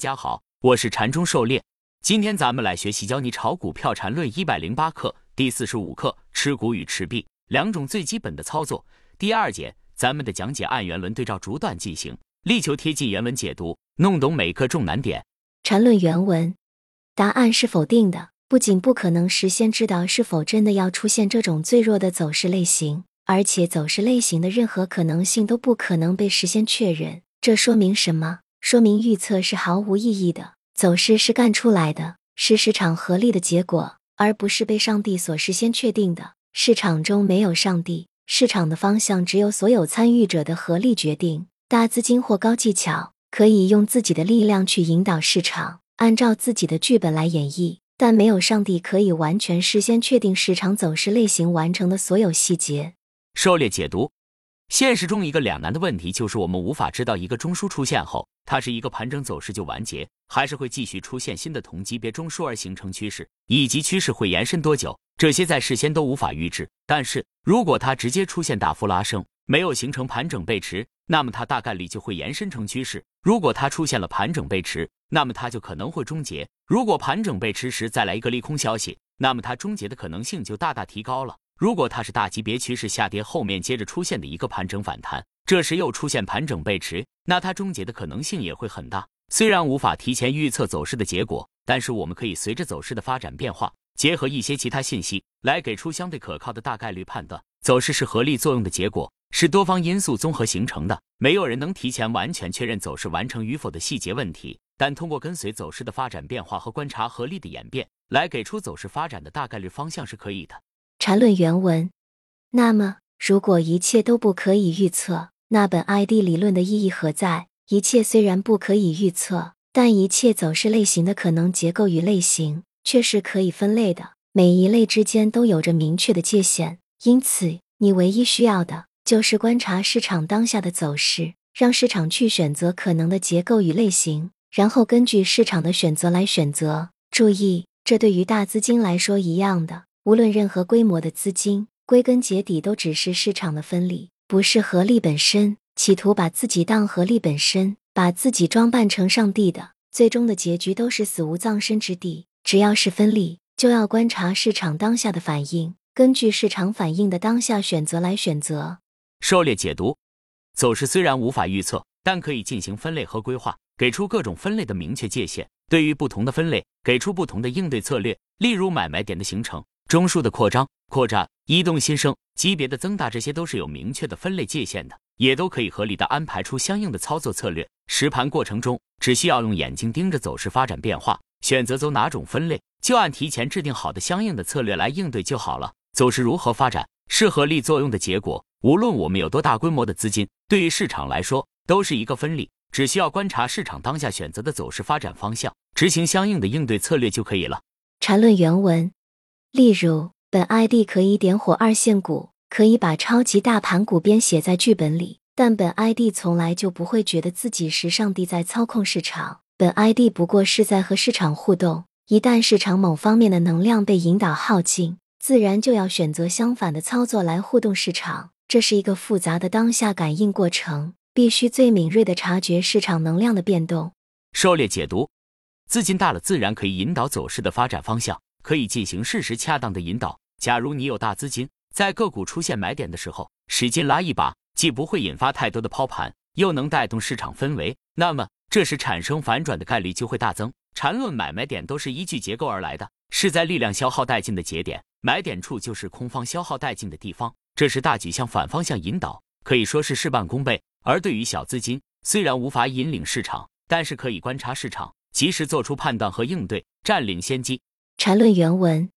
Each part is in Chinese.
大家好，我是禅中狩猎。今天咱们来学习教你炒股票禅论一百零八课第四十五课持股与持币两种最基本的操作。第二节，咱们的讲解按原文对照逐段进行，力求贴近原文解读，弄懂每个重难点。禅论原文，答案是否定的。不仅不可能实现知道是否真的要出现这种最弱的走势类型，而且走势类型的任何可能性都不可能被实现确认。这说明什么？说明预测是毫无意义的，走势是干出来的，是市场合力的结果，而不是被上帝所事先确定的。市场中没有上帝，市场的方向只有所有参与者的合力决定。大资金或高技巧可以用自己的力量去引导市场，按照自己的剧本来演绎，但没有上帝可以完全事先确定市场走势类型完成的所有细节。狩猎解读。现实中一个两难的问题就是，我们无法知道一个中枢出现后，它是一个盘整走势就完结，还是会继续出现新的同级别中枢而形成趋势，以及趋势会延伸多久，这些在事先都无法预知。但是如果它直接出现大幅拉升，没有形成盘整背驰，那么它大概率就会延伸成趋势；如果它出现了盘整背驰，那么它就可能会终结。如果盘整背驰时再来一个利空消息，那么它终结的可能性就大大提高了。如果它是大级别趋势下跌后面接着出现的一个盘整反弹，这时又出现盘整背驰，那它终结的可能性也会很大。虽然无法提前预测走势的结果，但是我们可以随着走势的发展变化，结合一些其他信息来给出相对可靠的大概率判断。走势是合力作用的结果，是多方因素综合形成的。没有人能提前完全确认走势完成与否的细节问题，但通过跟随走势的发展变化和观察合力的演变，来给出走势发展的大概率方向是可以的。禅论原文。那么，如果一切都不可以预测，那本 ID 理论的意义何在？一切虽然不可以预测，但一切走势类型的可能结构与类型却是可以分类的。每一类之间都有着明确的界限。因此，你唯一需要的就是观察市场当下的走势，让市场去选择可能的结构与类型，然后根据市场的选择来选择。注意，这对于大资金来说一样的。无论任何规模的资金，归根结底都只是市场的分利，不是合力本身。企图把自己当合力本身，把自己装扮成上帝的，最终的结局都是死无葬身之地。只要是分利，就要观察市场当下的反应，根据市场反应的当下选择来选择。狩猎解读：走势虽然无法预测，但可以进行分类和规划，给出各种分类的明确界限。对于不同的分类，给出不同的应对策略。例如买卖点的形成。中枢的扩张、扩展、移动、新生、级别的增大，这些都是有明确的分类界限的，也都可以合理的安排出相应的操作策略。实盘过程中，只需要用眼睛盯着走势发展变化，选择走哪种分类，就按提前制定好的相应的策略来应对就好了。走势如何发展，是合力作用的结果。无论我们有多大规模的资金，对于市场来说都是一个分力，只需要观察市场当下选择的走势发展方向，执行相应的应对策略就可以了。缠论原文。例如，本 ID 可以点火二线股，可以把超级大盘股编写在剧本里，但本 ID 从来就不会觉得自己是上帝在操控市场。本 ID 不过是在和市场互动。一旦市场某方面的能量被引导耗尽，自然就要选择相反的操作来互动市场。这是一个复杂的当下感应过程，必须最敏锐的察觉市场能量的变动。狩猎解读：资金大了，自然可以引导走势的发展方向。可以进行适时恰当的引导。假如你有大资金，在个股出现买点的时候，使劲拉一把，既不会引发太多的抛盘，又能带动市场氛围，那么这时产生反转的概率就会大增。缠论买卖点都是依据结构而来的，是在力量消耗殆尽的节点，买点处就是空方消耗殆尽的地方，这是大举向反方向引导，可以说是事半功倍。而对于小资金，虽然无法引领市场，但是可以观察市场，及时做出判断和应对，占领先机。缠论原文：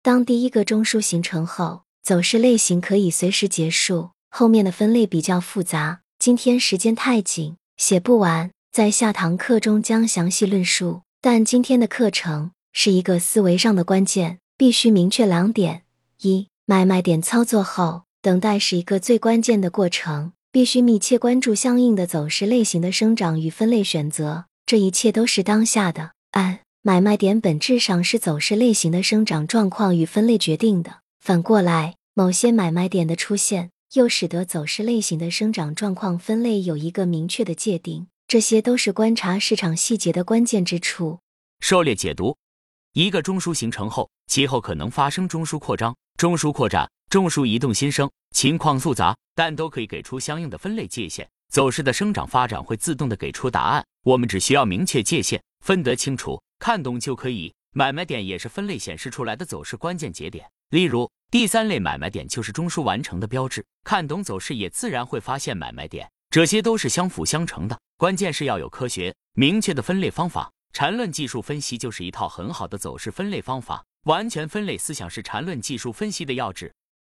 当第一个中枢形成后，走势类型可以随时结束。后面的分类比较复杂，今天时间太紧，写不完，在下堂课中将详细论述。但今天的课程是一个思维上的关键，必须明确两点：一、买卖点操作后，等待是一个最关键的过程，必须密切关注相应的走势类型的生长与分类选择。这一切都是当下的。按买卖点本质上是走势类型的生长状况与分类决定的。反过来，某些买卖点的出现，又使得走势类型的生长状况分类有一个明确的界定。这些都是观察市场细节的关键之处。狩猎解读：一个中枢形成后，其后可能发生中枢扩张、中枢扩展、中枢移动新生，情况复杂，但都可以给出相应的分类界限。走势的生长发展会自动的给出答案，我们只需要明确界限，分得清楚，看懂就可以。买卖点也是分类显示出来的走势关键节点。例如，第三类买卖点就是中枢完成的标志，看懂走势也自然会发现买卖点。这些都是相辅相成的，关键是要有科学明确的分类方法。缠论技术分析就是一套很好的走势分类方法，完全分类思想是缠论技术分析的要旨。